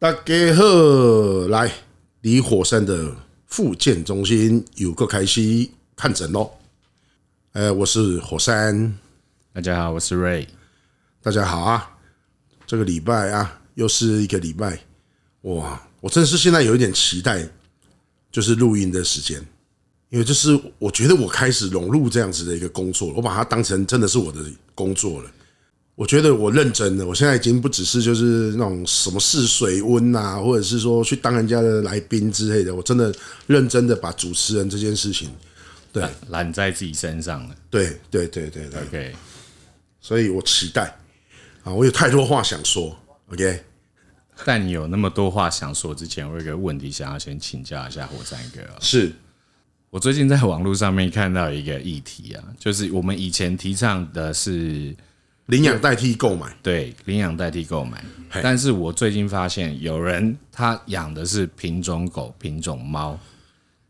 大家好，来离火山的复健中心有个开始看诊喽。呃，我是火山，大家好，我是 Ray，大家好啊。这个礼拜啊，又是一个礼拜，哇，我真是现在有一点期待，就是录音的时间，因为就是我觉得我开始融入这样子的一个工作，我把它当成真的是我的工作了。我觉得我认真的，我现在已经不只是就是那种什么试水温啊，或者是说去当人家的来宾之类的，我真的认真的把主持人这件事情，对，揽在自己身上了。对对对对对，OK。所以我期待啊，我有太多话想说，OK。但你有那么多话想说之前，我有一个问题想要先请教一下火山哥。是我最近在网络上面看到一个议题啊，就是我们以前提倡的是。领养代替购买，对，领养代替购买。但是我最近发现有人他养的是品种狗、品种猫，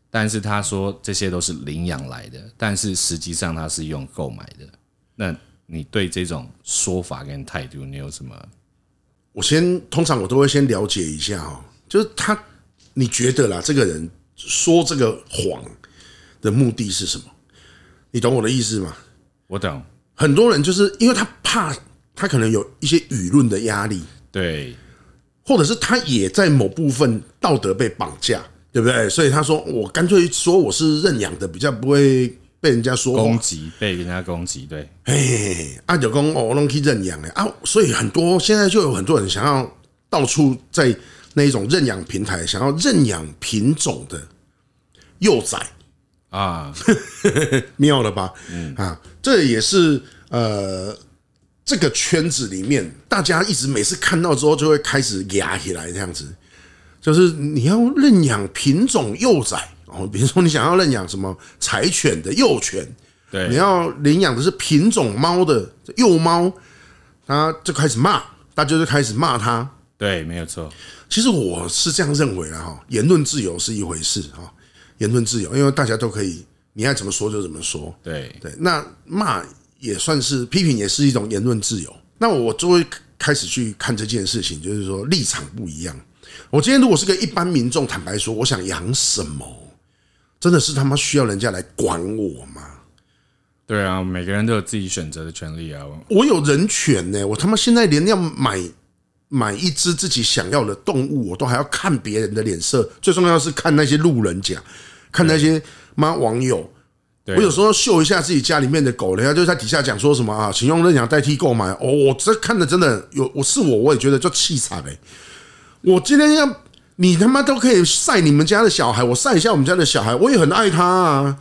但是他说这些都是领养来的，但是实际上他是用购买的。那你对这种说法跟态度，你有什么？我先通常我都会先了解一下哦，就是他，你觉得啦，这个人说这个谎的目的是什么？你懂我的意思吗？我懂。很多人就是因为他怕，他可能有一些舆论的压力，对，或者是他也在某部分道德被绑架，对不对？所以他说我干脆说我是认养的，比较不会被人家说攻击，被人家攻击，对。哎，阿九公哦，我弄去认养哎啊，所以很多现在就有很多人想要到处在那一种认养平台，想要认养品种的幼崽。啊，妙了吧？嗯啊，这也是呃，这个圈子里面，大家一直每次看到之后，就会开始压起来这样子。就是你要认养品种幼崽哦，比如说你想要认养什么柴犬的幼犬，对，你要领养的是品种猫的幼猫，他就开始骂，大家就开始骂他。对，没有错。其实我是这样认为的哈，言论自由是一回事哈。言论自由，因为大家都可以，你爱怎么说就怎么说。对对，那骂也算是批评，也是一种言论自由。那我就会开始去看这件事情，就是说立场不一样。我今天如果是个一般民众，坦白说，我想养什么，真的是他妈需要人家来管我吗？对啊，每个人都有自己选择的权利啊。我有人权呢，我他妈现在连要买买一只自己想要的动物，我都还要看别人的脸色。最重要是看那些路人甲。看那些妈网友，我有时候秀一下自己家里面的狗，人家就在底下讲说什么啊，请用认养代替购买。哦，我这看的真的有，我是我，我也觉得就气惨哎。我今天要你他妈都可以晒你们家的小孩，我晒一下我们家的小孩，我也很爱他啊。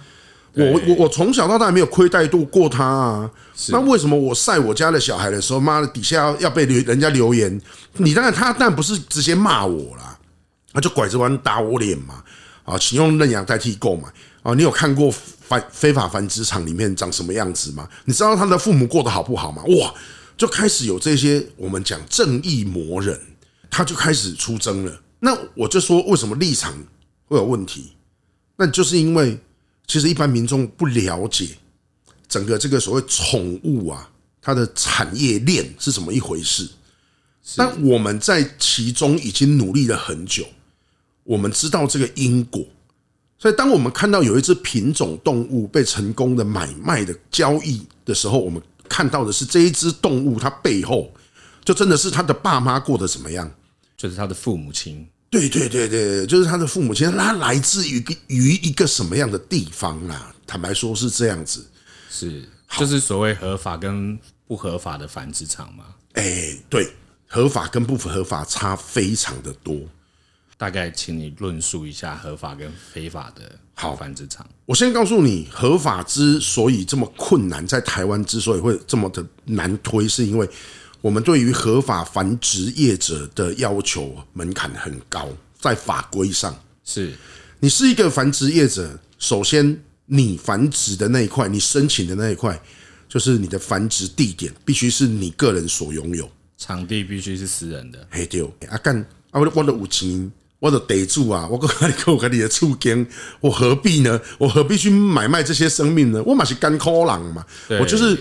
我我我从小到大没有亏待过他啊。那为什么我晒我家的小孩的时候，妈的底下要要被人家留言？你当然他当然不是直接骂我啦，他就拐着弯打我脸嘛。啊，请用认养代替购买啊！你有看过繁非法繁殖场里面长什么样子吗？你知道他的父母过得好不好吗？哇，就开始有这些我们讲正义魔人，他就开始出征了。那我就说，为什么立场会有问题？那就是因为其实一般民众不了解整个这个所谓宠物啊，它的产业链是怎么一回事。但我们在其中已经努力了很久。我们知道这个因果，所以当我们看到有一只品种动物被成功的买卖的交易的时候，我们看到的是这一只动物它背后就真的是它的爸妈过得怎么样，就是它的父母亲。对对对对，就是他的父母亲，他来自于于一个什么样的地方啦？坦白说是这样子，是就是所谓合法跟不合法的繁殖场吗？哎，对，合法跟不合法差非常的多。大概请你论述一下合法跟非法的好繁殖场。我先告诉你，合法之所以这么困难，在台湾之所以会这么的难推，是因为我们对于合法繁殖业者的要求门槛很高，在法规上是你是一个繁殖业者，首先你繁殖的那一块，你申请的那一块，就是你的繁殖地点必须是你个人所拥有，场地必须是私人的。嘿丢，阿干啊，我我的五金。我的得住啊！我跟你跟我跟你的处境，我何必呢？我何必去买卖这些生命呢？我嘛是干苦狼嘛，我就是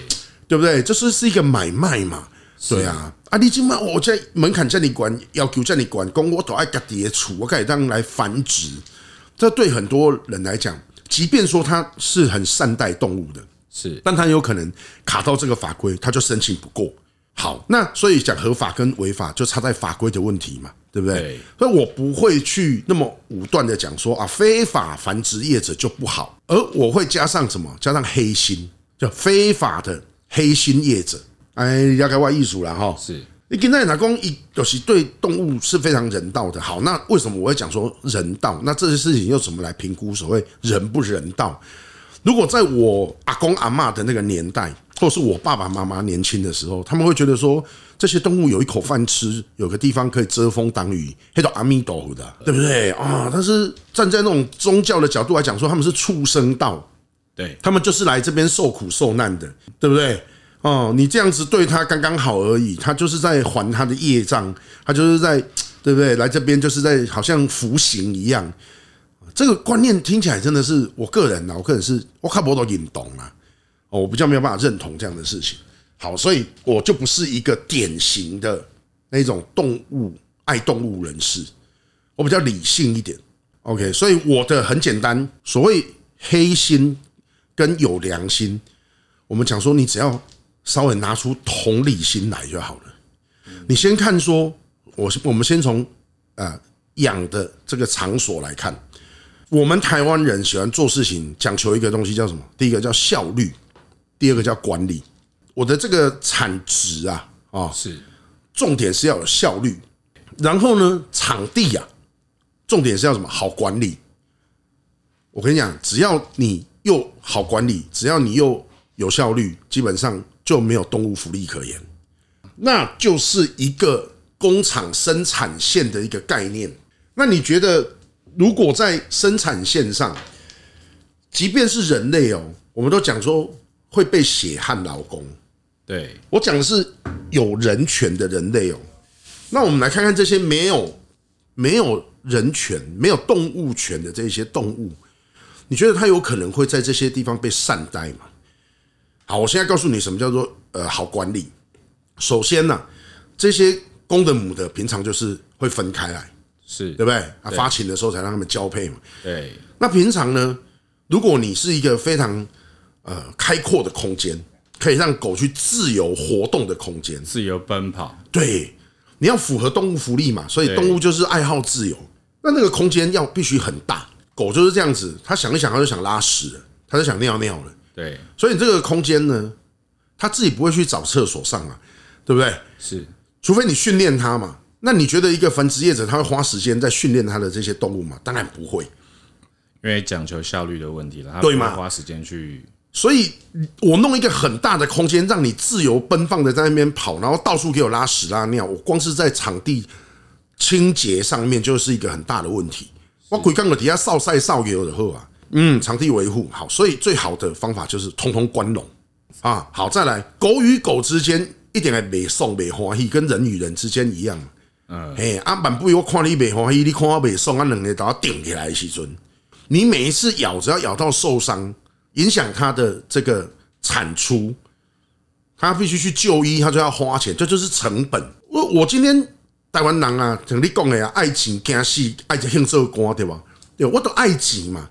对不对？这是是一个买卖嘛。对啊，啊，你今嘛我在门槛这里管，要求这里管，公我都爱家己的厝，我可以当来繁殖。这对很多人来讲，即便说他是很善待动物的，是，但他有可能卡到这个法规，他就申请不过。好，那所以讲合法跟违法就差在法规的问题嘛，对不对？对，所以我不会去那么武断的讲说啊，非法繁殖业者就不好，而我会加上什么？加上黑心，叫非法的黑心业者。哎，要开外艺术了哈。是，你跟在哪公一有时对动物是非常人道的。好，那为什么我会讲说人道？那这些事情又怎么来评估所谓人不人道？如果在我阿公阿妈的那个年代，或是我爸爸妈妈年轻的时候，他们会觉得说这些动物有一口饭吃，有个地方可以遮风挡雨，黑到阿弥陀佛的，对不对啊？但是站在那种宗教的角度来讲，说他们是畜生道，对他们就是来这边受苦受难的，对不对？哦，你这样子对他刚刚好而已，他就是在还他的业障，他就是在，对不对？来这边就是在好像服刑一样，这个观念听起来真的是我个人啊，我个人是我看不懂引懂啊，哦，我比较没有办法认同这样的事情。好，所以我就不是一个典型的那种动物爱动物人士，我比较理性一点。OK，所以我的很简单，所谓黑心跟有良心，我们讲说你只要。稍微拿出同理心来就好了。你先看说，我我们先从啊养的这个场所来看，我们台湾人喜欢做事情讲求一个东西叫什么？第一个叫效率，第二个叫管理。我的这个产值啊啊是重点是要有效率，然后呢场地啊重点是要什么？好管理。我跟你讲，只要你又好管理，只要你又有效率，基本上。就没有动物福利可言，那就是一个工厂生产线的一个概念。那你觉得，如果在生产线上，即便是人类哦，我们都讲说会被血汗劳工。对，我讲的是有人权的人类哦。那我们来看看这些没有没有人权、没有动物权的这些动物，你觉得它有可能会在这些地方被善待吗？好，我现在告诉你什么叫做呃好管理。首先呢，这些公的母的平常就是会分开来，是对不对？啊，发情的时候才让他们交配嘛。对。那平常呢，如果你是一个非常呃开阔的空间，可以让狗去自由活动的空间，自由奔跑。对，你要符合动物福利嘛，所以动物就是爱好自由。那那个空间要必须很大，狗就是这样子，它想一想，它就想拉屎了，它就想尿尿了。对，所以这个空间呢，他自己不会去找厕所上啊，对不对？是，除非你训练它嘛。那你觉得一个繁殖业者他会花时间在训练他的这些动物吗？当然不会，因为讲求效率的问题了，他不会花时间去。所以我弄一个很大的空间，让你自由奔放的在那边跑，然后到处给我拉屎拉尿，我光是在场地清洁上面就是一个很大的问题。我鬼刚我底下扫晒扫给我的后啊。嗯，场地维护好，所以最好的方法就是通通关笼啊。好，再来，狗与狗之间一点也没送没欢喜，跟人与人之间一样。嗯，嘿，阿板不，我看你没欢喜，你看我没送，啊，两个都要顶起来的时阵，你每一次咬，只要咬到受伤，影响它的这个产出，它必须去就医，它就要花钱，这就是成本。我我今天台湾人啊，像你讲的呀，爱情惊死，爱就兴做官，对吧？对，我都爱钱嘛。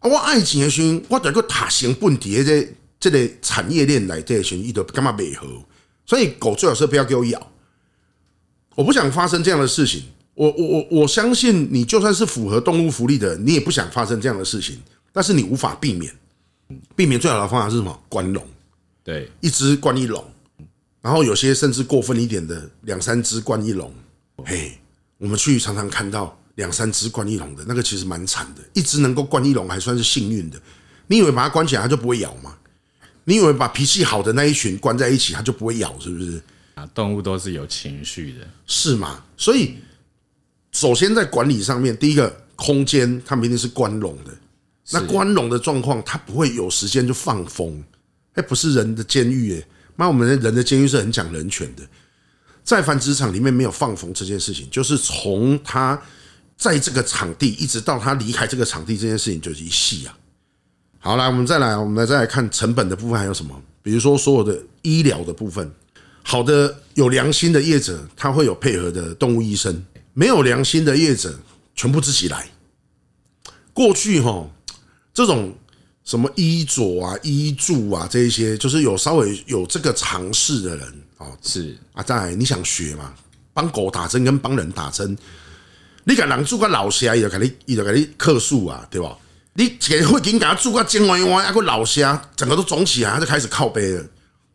我爱钱的时，我在个塔成本底的这这个产业链来这些，伊都干嘛配合？所以狗最好是不要给我咬，我不想发生这样的事情。我我我我相信你，就算是符合动物福利的，你也不想发生这样的事情。但是你无法避免，避免最好的方法是什么？关笼，对，一只关一笼，然后有些甚至过分一点的，两三只关一笼。嘿，我们去常常看到。两三只关一笼的那个其实蛮惨的，一只能够关一笼还算是幸运的。你以为把它关起来它就不会咬吗？你以为把脾气好的那一群关在一起它就不会咬是不是？啊，动物都是有情绪的，是吗？所以首先在管理上面，第一个空间它们一定是关笼的。那关笼的状况，他不会有时间就放风。哎，不是人的监狱哎，那我们的人的监狱是很讲人权的。在繁殖场里面没有放风这件事情，就是从他。在这个场地，一直到他离开这个场地，这件事情就是一系啊。好，来，我们再来，我们来再来看成本的部分还有什么？比如说所有的医疗的部分，好的有良心的业者，他会有配合的动物医生；没有良心的业者，全部自己来。过去哈，这种什么医佐啊、医助啊这一些，就是有稍微有这个常识的人哦，是啊，再来你想学嘛？帮狗打针跟帮人打针，你敢人做个老虾，伊就给你，伊就给你克数啊，对吧？你给会给你给他做个尖弯弯，啊个老虾整个都肿起来，他就开始靠背了。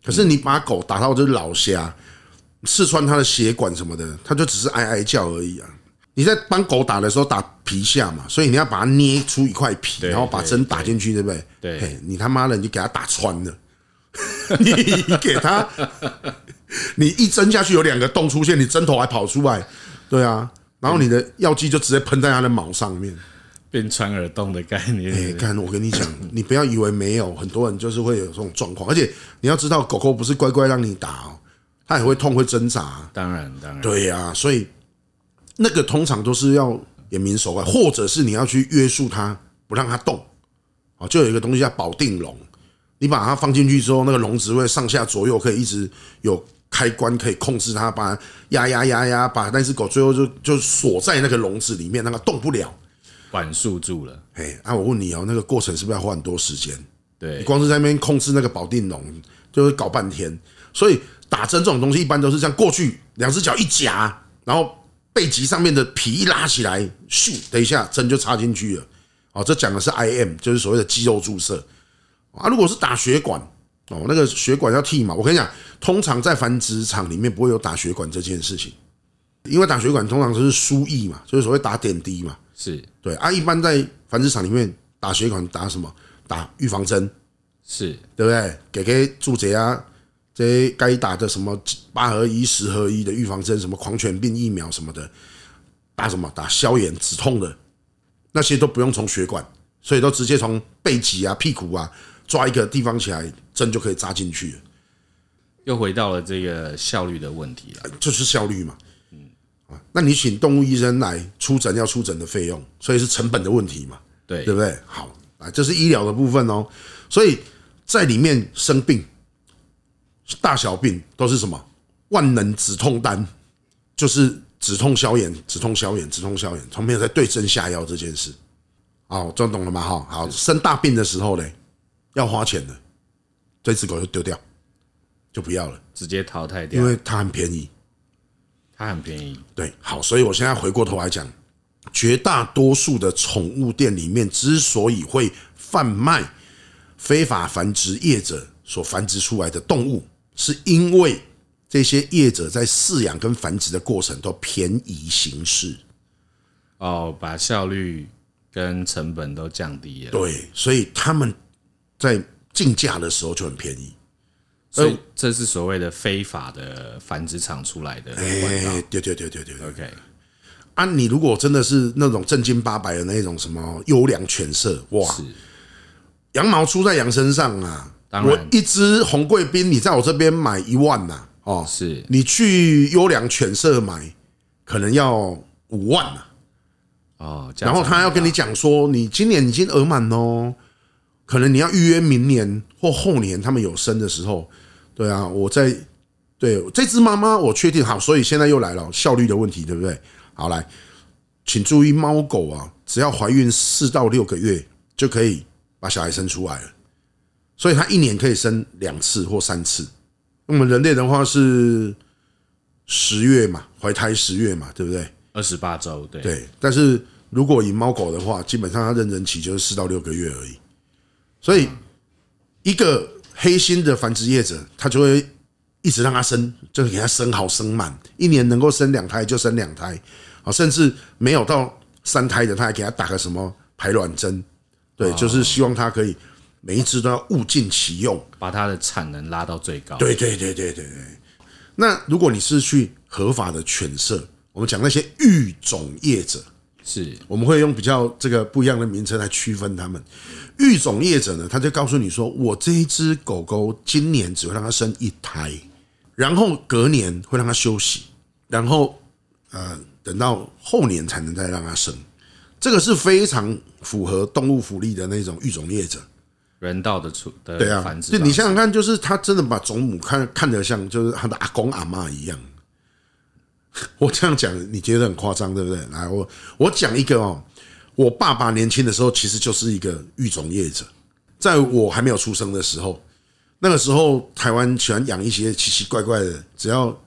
可是你把狗打到就是老虾，刺穿它的血管什么的，它就只是哀哀叫而已啊。你在帮狗打的时候打皮下嘛，所以你要把它捏出一块皮，然后把针打进去，对不对？对，你他妈的你给它打穿了，你给它，你一针下去有两个洞出现，你针头还跑出来，对啊，然后你的药剂就直接喷在它的毛上面。变穿耳洞的概念。哎，看我跟你讲，你不要以为没有，很多人就是会有这种状况。而且你要知道，狗狗不是乖乖让你打哦，它也会痛会挣扎。当然，当然。对呀，所以那个通常都是要眼明手快，或者是你要去约束它，不让它动。啊，就有一个东西叫保定笼，你把它放进去之后，那个笼子会上下左右可以一直有开关可以控制它，把它压压压压，把那只狗最后就就锁在那个笼子里面，让它动不了。管束住了，哎，啊，我问你哦，那个过程是不是要花很多时间？对，你光是在那边控制那个保定笼，就会搞半天。所以打针这种东西，一般都是这样过去，两只脚一夹，然后背脊上面的皮一拉起来，咻，等一下针就插进去了。哦，这讲的是 IM，就是所谓的肌肉注射。啊，如果是打血管，哦，那个血管要剃嘛。我跟你讲，通常在繁殖场里面不会有打血管这件事情，因为打血管通常都是输液嘛，就是所谓打点滴嘛。是对啊，一般在繁殖场里面打血管打什么？打预防针，是对不对？给给注射啊，这该打的什么八合一、十合一的预防针，什么狂犬病疫苗什么的，打什么？打消炎止痛的，那些都不用从血管，所以都直接从背脊啊、屁股啊抓一个地方起来，针就可以扎进去了。又回到了这个效率的问题了，就是效率嘛。那你请动物医生来出诊要出诊的费用，所以是成本的问题嘛？对，对不对？好啊，这是医疗的部分哦。所以在里面生病，大小病都是什么？万能止痛丹，就是止痛消炎、止痛消炎、止痛消炎，从没有在对症下药这件事。哦，这样懂了吗？哈，好，生大病的时候呢，要花钱的，这只狗就丢掉，就不要了，直接淘汰掉，因为它很便宜。它很便宜，对，好，所以我现在回过头来讲，绝大多数的宠物店里面之所以会贩卖非法繁殖业者所繁殖出来的动物，是因为这些业者在饲养跟繁殖的过程都便宜行事，哦，把效率跟成本都降低了，对，所以他们在竞价的时候就很便宜。所以这是所谓的非法的繁殖场出来的。哎，对对对对对。OK，啊，你如果真的是那种正经八百的那种什么优良犬舍，哇，羊毛出在羊身上啊。我一只红贵宾，你在我这边买一万呐，哦，是你去优良犬舍买，可能要五万呐。哦，然后他要跟你讲说，你今年已经额满哦。可能你要预约明年或后年，他们有生的时候，对啊，我在对这只妈妈，我确定好，所以现在又来了效率的问题，对不对？好，来，请注意，猫狗啊，只要怀孕四到六个月就可以把小孩生出来了，所以它一年可以生两次或三次。我们人类的话是十月嘛，怀胎十月嘛，对不对？二十八周，对对。但是如果以猫狗的话，基本上它妊娠期就是四到六个月而已。所以，一个黑心的繁殖业者，他就会一直让它生，就是给它生好生满，一年能够生两胎就生两胎，啊，甚至没有到三胎的，他还给它打个什么排卵针，对，就是希望它可以每一只都要物尽其用，把它的产能拉到最高。对对对对对对。那如果你是去合法的犬舍，我们讲那些育种业者。是，我们会用比较这个不一样的名称来区分他们。育种业者呢，他就告诉你说，我这一只狗狗今年只会让它生一胎，然后隔年会让它休息，然后呃等到后年才能再让它生。这个是非常符合动物福利的那种育种业者。人道的处的对啊繁殖。就你想想看，就是他真的把种母看看得像就是他的阿公阿妈一样。我这样讲你觉得很夸张，对不对？来，我我讲一个哦，我爸爸年轻的时候其实就是一个育种业者，在我还没有出生的时候，那个时候台湾喜欢养一些奇奇怪怪的，只要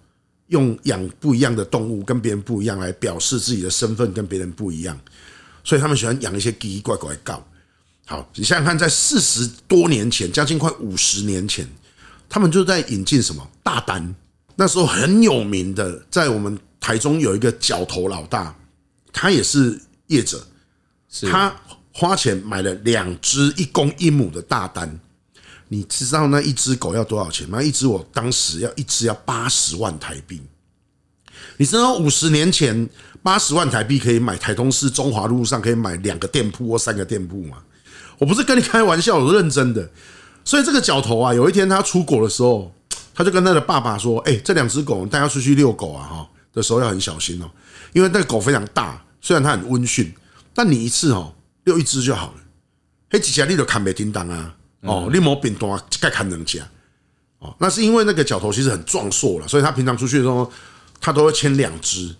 用养不一样的动物跟别人不一样来表示自己的身份跟别人不一样，所以他们喜欢养一些奇奇怪怪的狗。好，你想想看，在四十多年前，将近快五十年前，他们就在引进什么大单。那时候很有名的，在我们台中有一个角头老大，他也是业者，他花钱买了两只一公一母的大单。你知道那一只狗要多少钱吗？一只我当时要一只要八十万台币。你知道五十年前八十万台币可以买台东市中华路上可以买两个店铺或三个店铺吗？我不是跟你开玩笑，我是认真的。所以这个角头啊，有一天他出国的时候。他就跟他的爸爸说：“哎，这两只狗带他出去遛狗啊，哈的时候要很小心哦，因为那个狗非常大，虽然它很温驯，但你一次哦遛一只就好了。嘿，几下你都看没叮当啊？哦，你莫变多，该看两家。哦，那是因为那个角头其实很壮硕了，所以他平常出去的时候，他都会牵两只。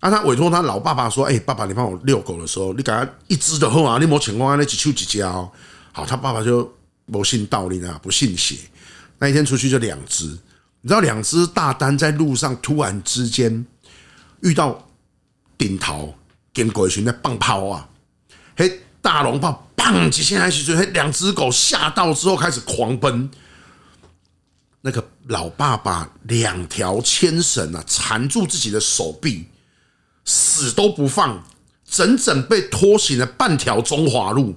啊，他委托他老爸爸说：‘哎，爸爸，你帮我遛狗的时候，你给他一只的话啊，你莫情况啊那几处几家哦。’好，他爸爸就不信道理啊，不信邪。”那一天出去就两只，你知道两只大丹在路上突然之间遇到顶头跟鬼群在放炮啊，嘿，大龙炮棒几下来起，嘿，两只狗吓到之后开始狂奔。那个老爸爸两条牵绳啊缠住自己的手臂，死都不放，整整被拖行了半条中华路。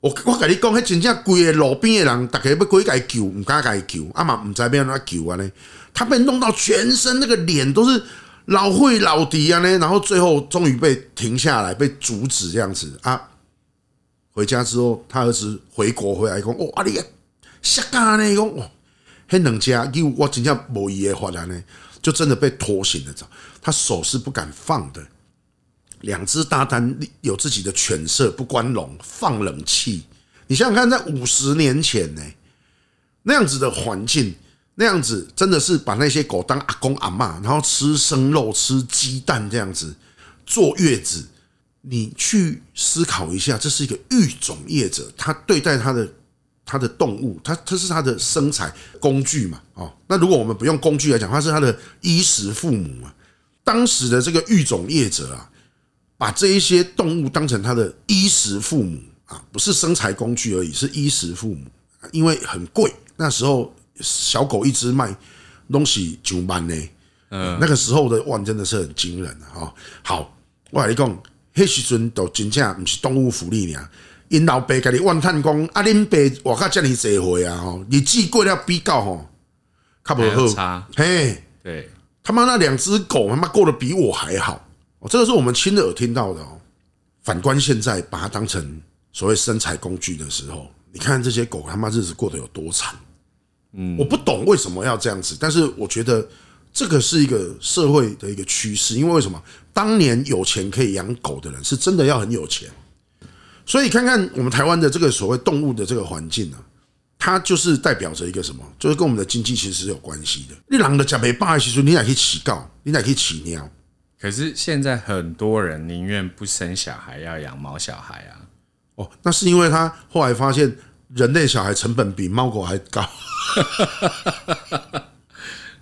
我我跟你讲，迄真正规个路边的人，大家要过去给救，唔敢给救，阿妈唔知要怎救啊呢？他被弄到全身那个脸都是老灰老底啊呢，然后最后终于被停下来，被阻止这样子啊。回家之后，他儿子回国回来讲，哦，阿你瞎干呢？讲哦，迄两家救我真正无伊的法啊呢，就真的被拖行了走，他手是不敢放的。两只大丹有自己的犬舍，不关笼，放冷气。你想想看，在五十年前呢，那样子的环境，那样子真的是把那些狗当阿公阿嬷，然后吃生肉、吃鸡蛋这样子坐月子。你去思考一下，这是一个育种业者，他对待他的他的动物，他他是他的生产工具嘛？哦，那如果我们不用工具来讲，他是他的衣食父母嘛？当时的这个育种业者啊。把这一些动物当成他的衣食父母啊，不是生财工具而已，是衣食父母。因为很贵，那时候小狗一只卖东西九万呢。嗯，那个时候的万真的是很惊人啊！好，我跟你讲，那时阵都真正不是动物福利呢。因老爸跟你怨叹讲，啊，恁爸我靠，这么济岁啊，吼，日子过了比较吼，较不好。嘿，对，他妈那两只狗他妈过得比我还好。这个是我们亲耳听到的哦。反观现在，把它当成所谓生财工具的时候，你看这些狗他妈日子过得有多惨。嗯，我不懂为什么要这样子，但是我觉得这个是一个社会的一个趋势。因为为什么？当年有钱可以养狗的人，是真的要很有钱。所以看看我们台湾的这个所谓动物的这个环境呢，它就是代表着一个什么？就是跟我们的经济其实是有关系的。你狼的加倍霸其实你哪可以起告，你哪可以起尿。可是现在很多人宁愿不生小孩，要养猫小孩啊！哦，那是因为他后来发现人类小孩成本比猫狗还高。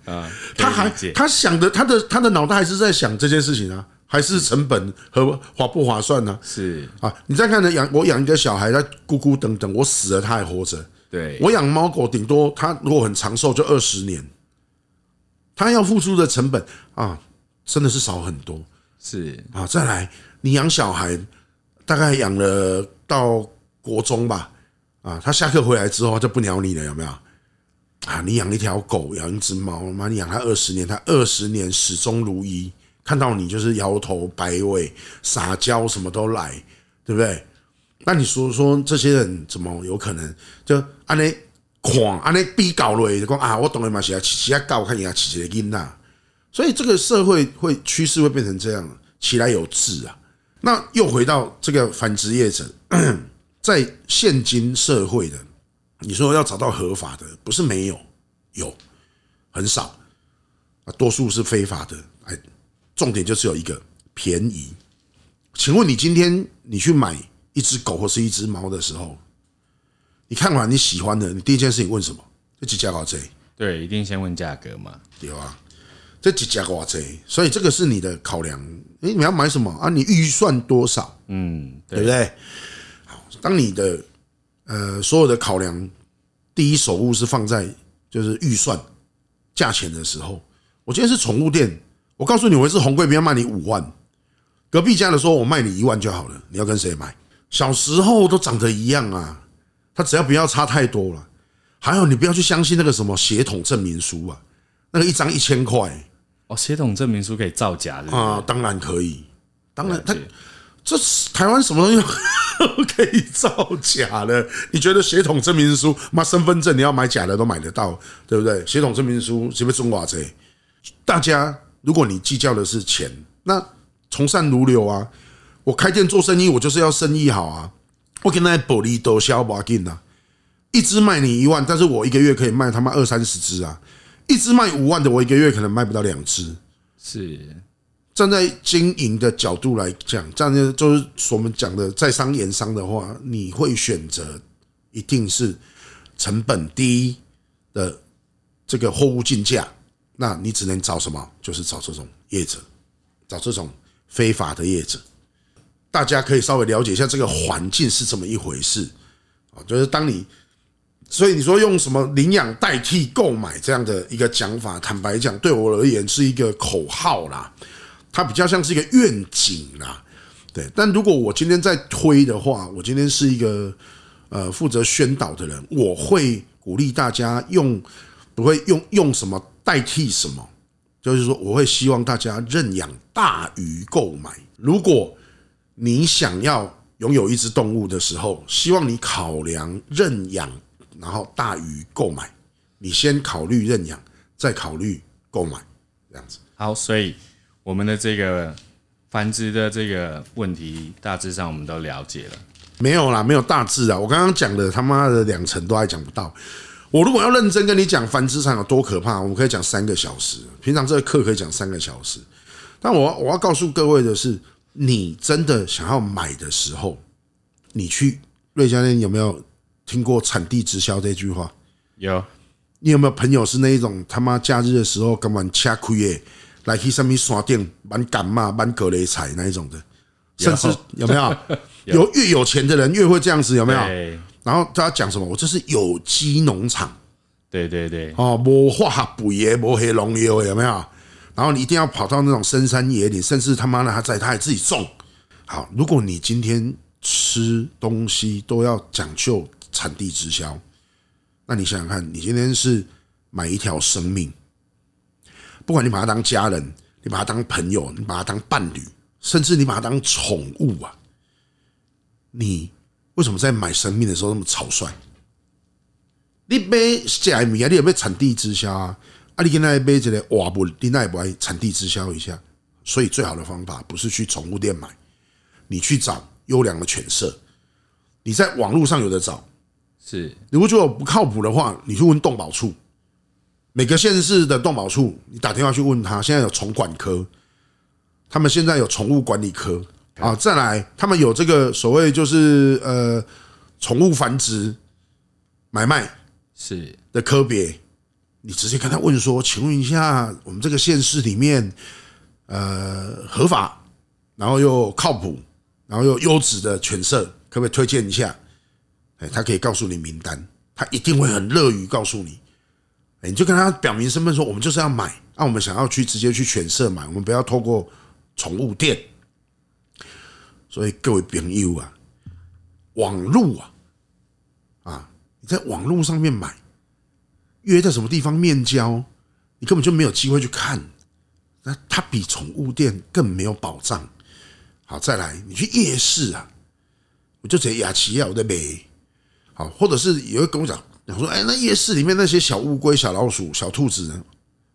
啊，他还他想的，他的他的脑袋还是在想这件事情啊，还是成本和划不划算呢？是啊，你再看呢，养我养一个小孩，他咕咕等等，我死了他还活着。对，我养猫狗，顶多它如果很长寿，就二十年。它要付出的成本啊。真的是少很多，是啊，再来，你养小孩，大概养了到国中吧，啊，他下课回来之后就不鸟你了，有没有？啊，你养一条狗，养一只猫，妈，你养它二十年，它二十年始终如一，看到你就是摇头摆尾、撒娇，什么都来，对不对？那你说说，这些人怎么有可能就安尼狂安尼比较落，就讲啊，我懂了嘛，是啊，起起啊狗，看人家起起的囡呐。所以这个社会会趋势会变成这样，起来有自啊。那又回到这个反职业者，在现今社会的你说要找到合法的，不是没有，有很少啊，多数是非法的。哎，重点就是有一个便宜。请问你今天你去买一只狗或是一只猫的时候，你看完你喜欢的，你第一件事情问什么？这几家搞这？对，一定先问价格嘛。对啊，这几家搞这？所以这个是你的考量。诶，你要买什么啊？你预算多少？嗯，对不对？好，当你的呃所有的考量第一首物是放在就是预算价钱的时候，我今天是宠物店，我告诉你，我是红贵宾要卖你五万，隔壁家的说我卖你一万就好了，你要跟谁买？小时候都长得一样啊。他只要不要差太多了，还有你不要去相信那个什么血统证明书啊，那个一张一千块哦，血统证明书可以造假的啊，当然可以，当然他这台湾什么东西都 可以造假的？你觉得血统证明书妈身份证你要买假的都买得到，对不对？血统证明书是不是中华贼？大家如果你计较的是钱，那从善如流啊，我开店做生意，我就是要生意好啊。我跟那薄利都销不要紧呐，一只卖你一万，但是我一个月可以卖他妈二三十只啊！一只卖五万的，我一个月可能卖不到两只。是站在经营的角度来讲，这样就是我们讲的在商言商的话，你会选择一定是成本低的这个货物进价，那你只能找什么？就是找这种业者，找这种非法的业者。大家可以稍微了解一下这个环境是怎么一回事啊？就是当你，所以你说用什么领养代替购买这样的一个讲法，坦白讲，对我而言是一个口号啦，它比较像是一个愿景啦。对，但如果我今天在推的话，我今天是一个呃负责宣导的人，我会鼓励大家用，不会用用什么代替什么，就是说我会希望大家认养大于购买。如果你想要拥有一只动物的时候，希望你考量认养，然后大于购买。你先考虑认养，再考虑购买，这样子。好，所以我们的这个繁殖的这个问题，大致上我们都了解了。没有啦，没有大致啊。我刚刚讲的他妈的两层都还讲不到。我如果要认真跟你讲繁殖场有多可怕，我们可以讲三个小时。平常这个课可以讲三个小时，但我我要告诉各位的是。你真的想要买的时候，你去瑞家店有没有听过产地直销这句话？有。你有没有朋友是那一种他妈假日的时候，根本掐亏耶，来去上面刷店蛮干嘛蛮割雷踩那一种的？甚至有没 有？有越有钱的人越会这样子，有没有？然后他讲什么？我这是有机农场。对对对。哦，无化肥耶，无黑农药，有没有？然后你一定要跑到那种深山野岭，甚至他妈的他在他还自己种。好，如果你今天吃东西都要讲究产地直销，那你想想看，你今天是买一条生命，不管你把它当家人，你把它当朋友，你把它当伴侣，甚至你把它当宠物啊，你为什么在买生命的时候那么草率？你买假米啊？你有没有产地直销啊？啊，你跟那买这个哇不，你那也不爱产地直销一下，所以最好的方法不是去宠物店买，你去找优良的犬舍，你在网络上有的找，是，如果觉得不靠谱的话，你去问动保处，每个县市的动保处，你打电话去问他，现在有宠管科，他们现在有宠物管理科。啊，再来，他们有这个所谓就是呃宠物繁殖买卖是。的科别。你直接跟他问说：“请问一下，我们这个县市里面，呃，合法，然后又靠谱，然后又优质的犬舍，可不可以推荐一下？”哎，他可以告诉你名单，他一定会很乐于告诉你。哎，你就跟他表明身份说：“我们就是要买，那我们想要去直接去犬舍买，我们不要透过宠物店。”所以各位朋友啊，网路啊，啊，你在网络上面买。约在什么地方面交，你根本就没有机会去看，那它比宠物店更没有保障。好，再来，你去夜市啊，我就直接雅琪亚我在买。好，或者是有人跟我讲，讲说，哎，那夜市里面那些小乌龟、小老鼠、小兔子呢，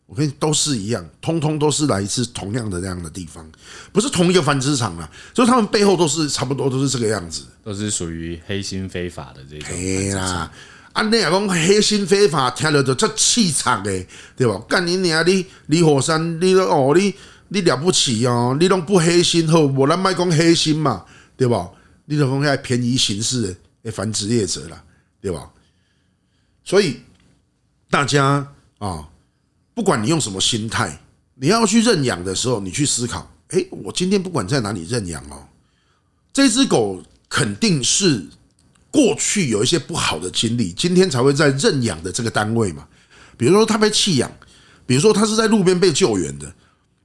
我跟你都是一样，通通都是来自同样的这样的地方，不是同一个繁殖场啊，所以他们背后都是差不多都是这个样子，都是属于黑心非法的这种。对啦。啊，你若讲黑心非法，听了就足气场的，对吧？干你娘，你李火山，你哦，你你了不起哦，你拢不黑心好，无咱莫讲黑心嘛，对吧？你就讲遐便宜行事的繁殖业者啦，对吧？所以大家啊，不管你用什么心态，你要去认养的时候，你去思考，诶，我今天不管在哪里认养哦，这只狗肯定是。过去有一些不好的经历，今天才会在认养的这个单位嘛。比如说他被弃养，比如说他是在路边被救援的，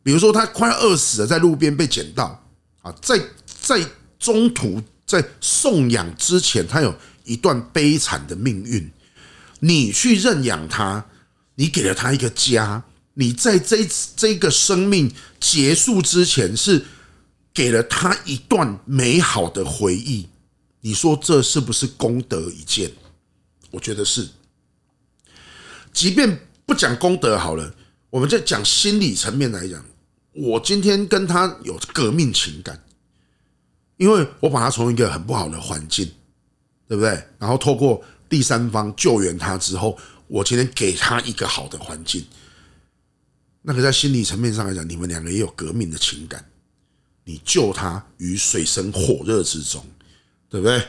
比如说他快要饿死了，在路边被捡到啊，在在中途在送养之前，他有一段悲惨的命运。你去认养他，你给了他一个家，你在这这个生命结束之前，是给了他一段美好的回忆。你说这是不是功德一件？我觉得是。即便不讲功德好了，我们在讲心理层面来讲，我今天跟他有革命情感，因为我把他从一个很不好的环境，对不对？然后透过第三方救援他之后，我今天给他一个好的环境，那个在心理层面上来讲，你们两个也有革命的情感。你救他于水深火热之中。对不对？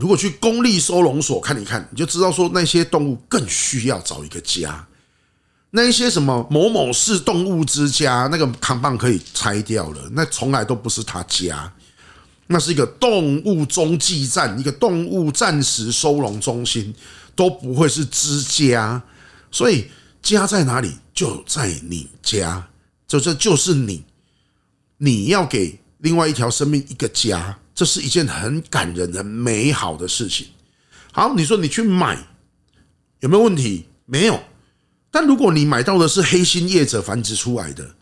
如果去公立收容所看一看，你就知道说那些动物更需要找一个家。那一些什么某某市动物之家，那个扛棒可以拆掉了，那从来都不是他家，那是一个动物中继站，一个动物暂时收容中心，都不会是之家。所以家在哪里？就在你家，就这就是你，你要给另外一条生命一个家。这是一件很感人、很美好的事情。好，你说你去买有没有问题？没有。但如果你买到的是黑心业者繁殖出来的，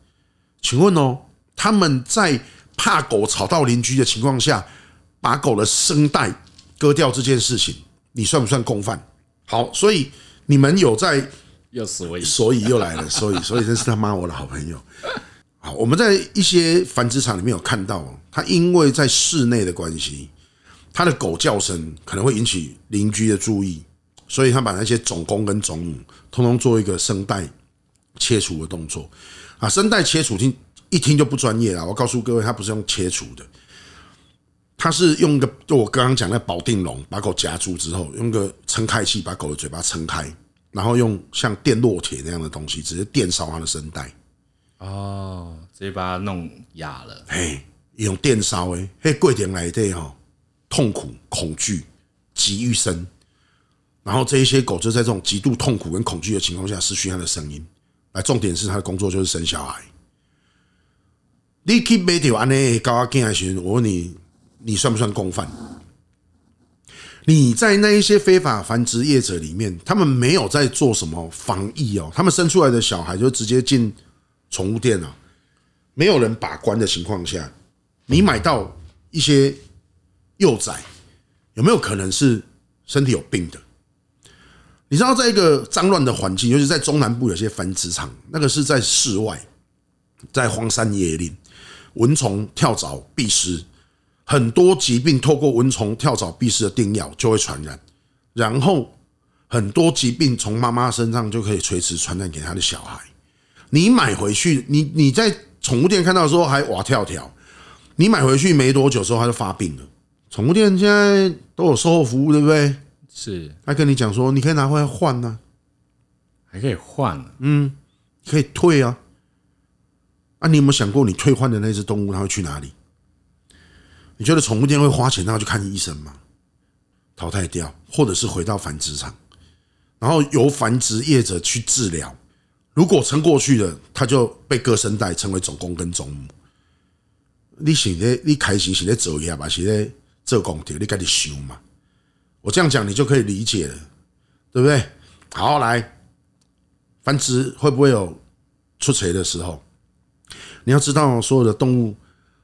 请问哦，他们在怕狗吵到邻居的情况下，把狗的声带割掉这件事情，你算不算共犯？好，所以你们有在，又所以所以又来了，所以所以真是他妈我的好朋友。好，我们在一些繁殖场里面有看到，它因为在室内的关系，它的狗叫声可能会引起邻居的注意，所以他把那些种公跟种母通通做一个声带切除的动作。啊，声带切除听一听就不专业了。我告诉各位，它不是用切除的，它是用一个就我刚刚讲的保定笼把狗夹住之后，用个撑开器把狗的嘴巴撑开，然后用像电烙铁那样的东西直接电烧它的声带。哦，直接把它弄哑了。嘿，用电烧诶，嘿，过程来的哈，痛苦、恐惧、急欲生，然后这一些狗就在这种极度痛苦跟恐惧的情况下失去它的声音。来，重点是它的工作就是生小孩。你去买条安尼高阿健的我问你，你算不算共犯？你在那一些非法繁殖业者里面，他们没有在做什么防疫哦，他们生出来的小孩就直接进。宠物店啊，没有人把关的情况下，你买到一些幼崽，有没有可能是身体有病的？你知道，在一个脏乱的环境，尤其在中南部有些繁殖场，那个是在室外，在荒山野岭，蚊虫跳蚤、蜱虱，很多疾病透过蚊虫跳蚤、蜱虱的叮咬就会传染，然后很多疾病从妈妈身上就可以随时传染给他的小孩。你买回去，你你在宠物店看到的时候还哇跳跳，你买回去没多久之后它就发病了。宠物店现在都有售后服务，对不对？是，他跟你讲说你可以拿回来换呢，还可以换，嗯，可以退啊。啊，你有没有想过你退换的那只动物它会去哪里？你觉得宠物店会花钱让它去看医生吗？淘汰掉，或者是回到繁殖场，然后由繁殖业者去治疗。如果撑过去了，他就被割声带，成为总公跟总母。你现在你开始是在做业吧？是在做公的，你赶紧想嘛。我这样讲，你就可以理解了，对不对？好，来繁殖会不会有出错的时候？你要知道，所有的动物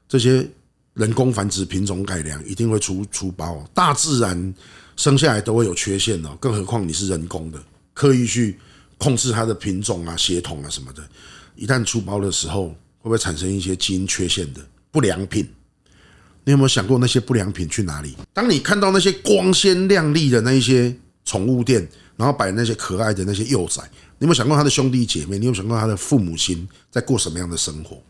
这些人工繁殖、品种改良，一定会出出包。大自然生下来都会有缺陷哦，更何况你是人工的，刻意去。控制它的品种啊、血统啊什么的，一旦出包的时候，会不会产生一些基因缺陷的不良品？你有没有想过那些不良品去哪里？当你看到那些光鲜亮丽的那一些宠物店，然后摆那些可爱的那些幼崽，你有没有想过他的兄弟姐妹？你有没有想过他的父母亲在过什么样的生活？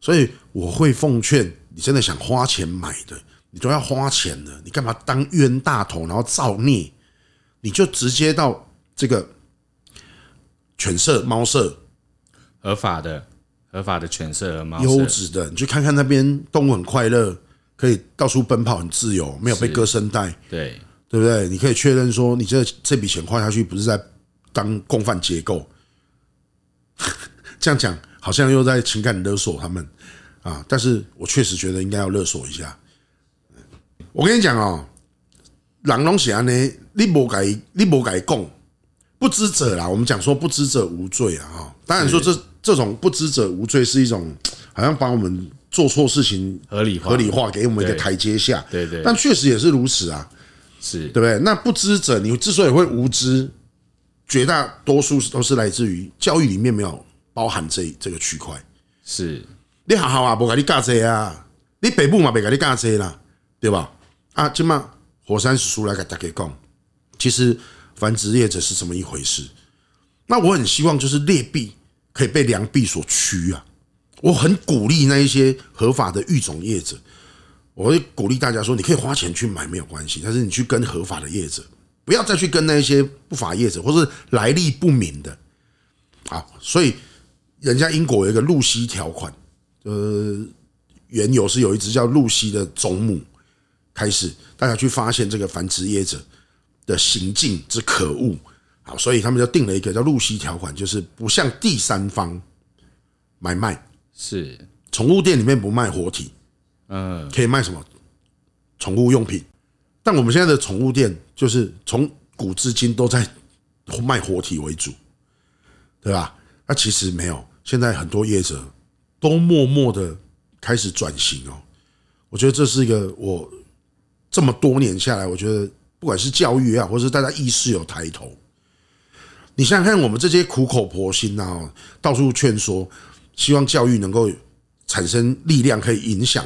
所以我会奉劝你，真的想花钱买的，你都要花钱的，你干嘛当冤大头，然后造孽？你就直接到这个犬舍、猫舍，合法的、合法的犬舍和猫舍，优质的，你去看看那边动物很快乐，可以到处奔跑，很自由，没有被割声带，对对不对？你可以确认说，你这这笔钱花下去不是在当共犯结构，这样讲好像又在情感勒索他们啊！但是我确实觉得应该要勒索一下。我跟你讲哦，狼龙喜安呢？你不该，你不该讲不知者啦。我们讲说不知者无罪啊。哈，当然说这这种不知者无罪是一种，好像把我们做错事情合理合理化，给我们一个台阶下。对对。但确实也是如此啊，是对不对？那不知者，你之所以会无知，绝大多数都是来自于教育里面没有包含这这个区块。是，你好好啊，不给你教这啊，你北部嘛，别给你教这啦，对吧？啊，今嘛火山叔叔来给大家讲。其实繁殖业者是怎么一回事？那我很希望就是劣币可以被良币所驱啊！我很鼓励那一些合法的育种业者，我会鼓励大家说，你可以花钱去买没有关系，但是你去跟合法的业者，不要再去跟那些不法业者或是来历不明的。好，所以人家英国有一个露西条款，呃，原有是有一只叫露西的种母开始，大家去发现这个繁殖业者。的行径之可恶，好，所以他们就定了一个叫露西条款，就是不向第三方买卖。是，宠物店里面不卖活体，嗯，可以卖什么？宠物用品。但我们现在的宠物店就是从古至今都在卖活体为主，对吧？那其实没有，现在很多业者都默默的开始转型哦。我觉得这是一个我这么多年下来，我觉得。不管是教育啊，或是大家意识有抬头，你想想看，我们这些苦口婆心啊，到处劝说，希望教育能够产生力量，可以影响，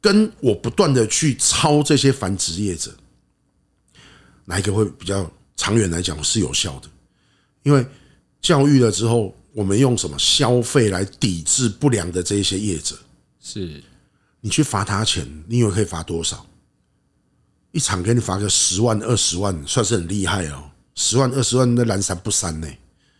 跟我不断的去抄这些繁殖业者，哪一个会比较长远来讲是有效的？因为教育了之后，我们用什么消费来抵制不良的这些业者？是你去罚他钱，你以为可以罚多少？一场给你罚个十万二十万，算是很厉害哦。十万二十万，那拦三不删呢？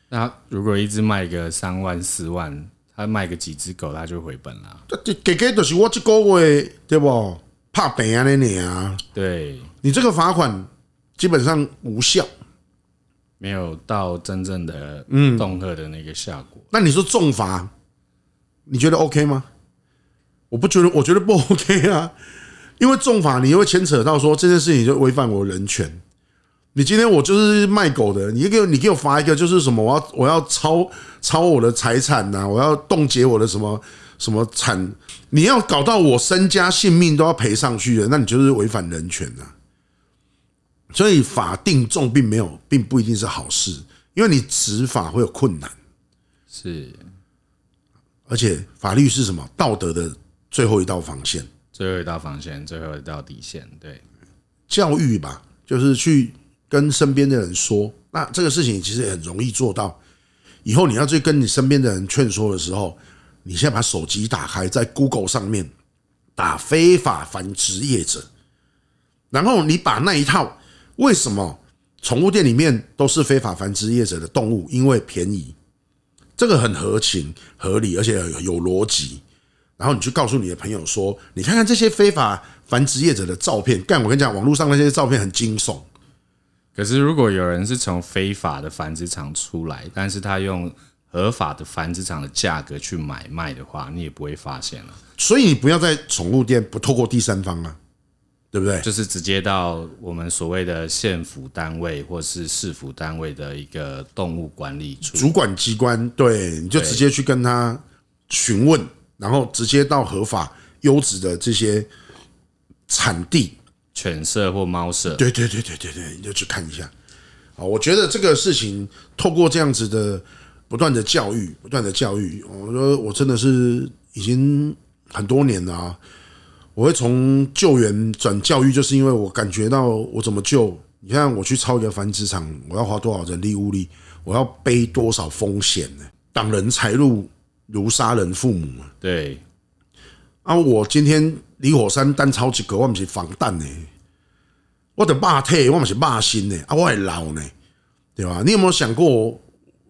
那如果一只卖个三万四万，他卖个几只狗，他就回本了。这给给就是我这个月对不？怕赔啊那年啊。对，你这个罚款基本上无效，没有到真正的嗯恫吓的那个效果。那你说重罚，你觉得 OK 吗？我不觉得，我觉得不 OK 啊。因为重罚，你又会牵扯到说这件事情就违反我人权。你今天我就是卖狗的，你给我你给我罚一个就是什么？我要我要抄抄我的财产呐，我要冻结我的什么什么产？你要搞到我身家性命都要赔上去的，那你就是违反人权啊。所以法定重并没有，并不一定是好事，因为你执法会有困难。是，而且法律是什么？道德的最后一道防线。最后一道防线，最后一道底线，对，教育吧，就是去跟身边的人说，那这个事情其实也很容易做到。以后你要去跟你身边的人劝说的时候，你先把手机打开，在 Google 上面打非法繁殖业者，然后你把那一套为什么宠物店里面都是非法繁殖业者的动物，因为便宜，这个很合情合理，而且有逻辑。然后你去告诉你的朋友说：“你看看这些非法繁殖业者的照片，干！我跟你讲，网络上那些照片很惊悚。可是如果有人是从非法的繁殖场出来，但是他用合法的繁殖场的价格去买卖的话，你也不会发现了。所以你不要在宠物店不透过第三方啊，对不对？就是直接到我们所谓的县府单位或是市府单位的一个动物管理处主管机关，对，你就直接去跟他询问。”然后直接到合法优质的这些产地，犬舍或猫舍，对对对对对对，你就去看一下。啊，我觉得这个事情透过这样子的不断的教育，不断的教育，我说我真的是已经很多年了啊。我会从救援转教育，就是因为我感觉到我怎么救你看我去超一个繁殖场，我要花多少人力物力？我要背多少风险呢？挡人财路如杀人父母。对。啊，我今天离火山单抄几个，我不是防弹呢，我的肉体，我不是肉心呢，啊，我还老呢，对吧？你有没有想过，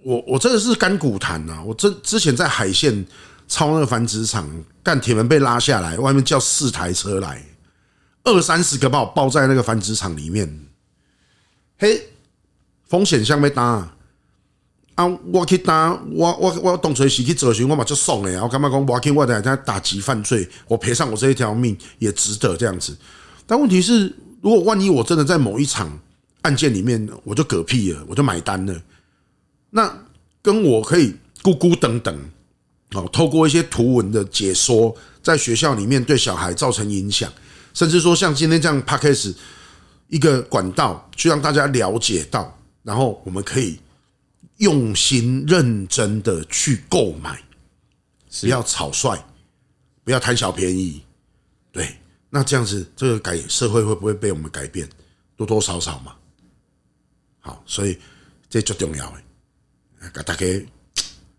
我我真的是甘苦谈呐！我之之前在海线抄那个繁殖场，干铁门被拉下来，外面叫四台车来，二三十个把我包在那个繁殖场里面，嘿，风险像被打。啊！我去打我我我当初是去做寻，我嘛就爽的。我感觉讲，我去我在在打击犯罪，我赔上我这一条命也值得这样子。但问题是，如果万一我真的在某一场案件里面，我就嗝屁了，我就买单了，那跟我可以咕咕等等哦，透过一些图文的解说，在学校里面对小孩造成影响，甚至说像今天这样 Podcast 一个管道，去让大家了解到，然后我们可以。用心认真的去购买，不要草率，不要贪小便宜，对，那这样子这个改社会会不会被我们改变？多多少少嘛。好，所以这最重要诶，给大家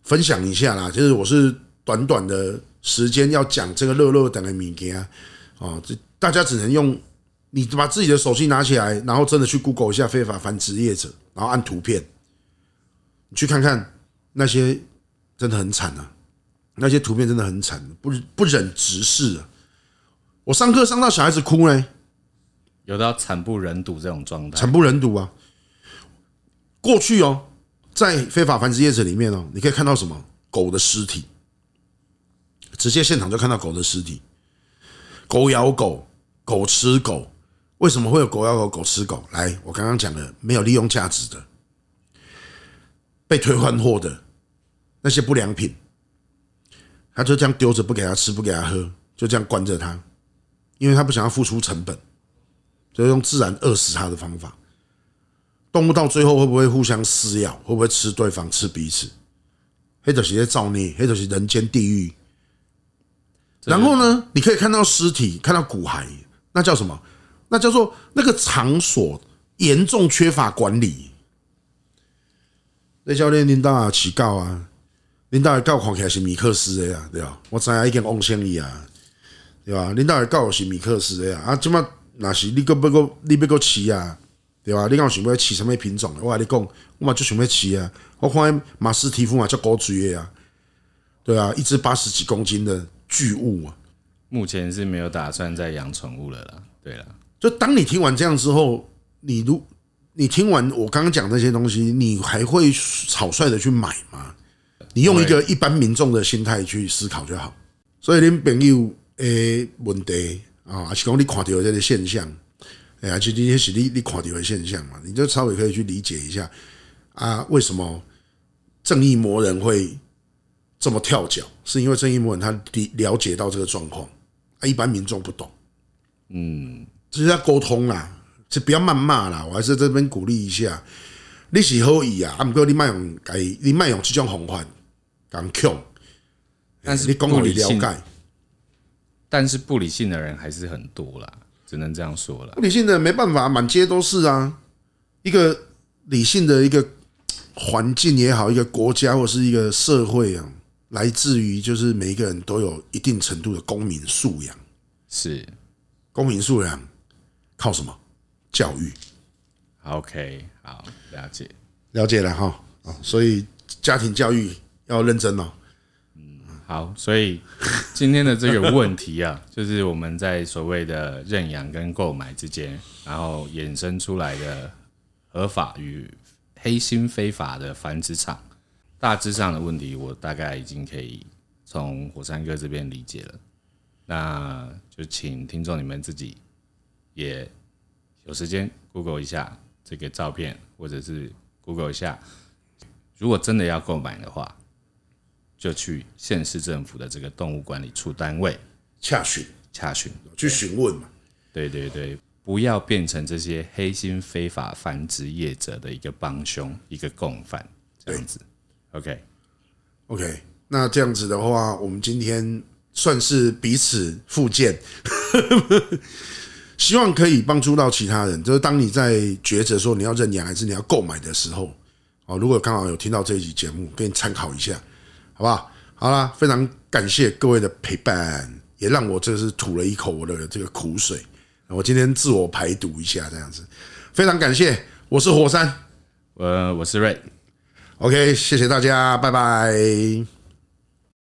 分享一下啦。就是我是短短的时间要讲这个热热等的物件啊，哦，这大家只能用你把自己的手机拿起来，然后真的去 Google 一下非法繁殖业者，然后按图片。你去看看那些真的很惨啊，那些图片真的很惨，不不忍直视啊！我上课上到小孩子哭呢，有到惨不忍睹这种状态，惨不忍睹啊！过去哦，在非法繁殖业者里面哦，你可以看到什么？狗的尸体，直接现场就看到狗的尸体，狗咬狗，狗吃狗，为什么会有狗咬狗，狗吃狗？来，我刚刚讲的没有利用价值的。被退换货的那些不良品，他就这样丢着，不给他吃，不给他喝，就这样关着他，因为他不想要付出成本，就用自然饿死他的方法。动物到最后会不会互相撕咬？会不会吃对方、吃彼此？黑者是在造孽，黑者是人间地狱。然后呢，你可以看到尸体，看到骨骸，那叫什么？那叫做那个场所严重缺乏管理。那教练领导啊，起告啊，领导的告看起来是米克斯的呀，对吧？我知影已经往生伊啊，对吧？领导的告是米克斯的呀，啊，即马那是你个不个，你要个饲啊，对吧？你讲想要饲什么品种？我跟你讲，我嘛就想要饲啊。我看马斯提夫嘛叫狗嘴的啊，对啊，一只八十几公斤的巨物啊。目前是没有打算再养宠物了啦。对了，就当你听完这样之后，你如你听完我刚刚讲那些东西，你还会草率的去买吗？你用一个一般民众的心态去思考就好。所以，您朋友诶问题啊，还是讲你看到这个现象，哎呀，其实也是你你看到的现象嘛，你就稍微可以去理解一下啊，为什么正义魔人会这么跳脚？是因为正义魔人他了了解到这个状况，啊，一般民众不懂，嗯，这是要沟通啦。就不要谩骂啦，我还是这边鼓励一下。你是好意啊，啊，不过你卖用改，你卖用这种方法，讲强。但是你讲我了解，但是不理性的人还是很多啦，只能这样说了。不理性的人没办法，满街都是啊。一个理性的一个环境也好，一个国家或是一个社会啊，来自于就是每一个人都有一定程度的公民素养。是公民素养靠什么？教育，OK，好，了解，了解了哈，所以家庭教育要认真哦。嗯，好，所以今天的这个问题啊，就是我们在所谓的认养跟购买之间，然后衍生出来的合法与黑心非法的繁殖场，大致上的问题，我大概已经可以从火山哥这边理解了。那就请听众你们自己也。有时间 Google 一下这个照片，或者是 Google 一下，如果真的要购买的话，就去县市政府的这个动物管理处单位洽询、洽询去询问嘛。对对对，不要变成这些黑心非法繁殖业者的一个帮凶、一个共犯这样子。OK OK，那这样子的话，我们今天算是彼此复健。希望可以帮助到其他人。就是当你在抉择说你要认养还是你要购买的时候，哦，如果刚好有听到这一集节目，给你参考一下，好不好？好啦，非常感谢各位的陪伴，也让我这是吐了一口我的这个苦水。我今天自我排毒一下，这样子，非常感谢。我是火山，呃，我是瑞。OK，谢谢大家，拜拜。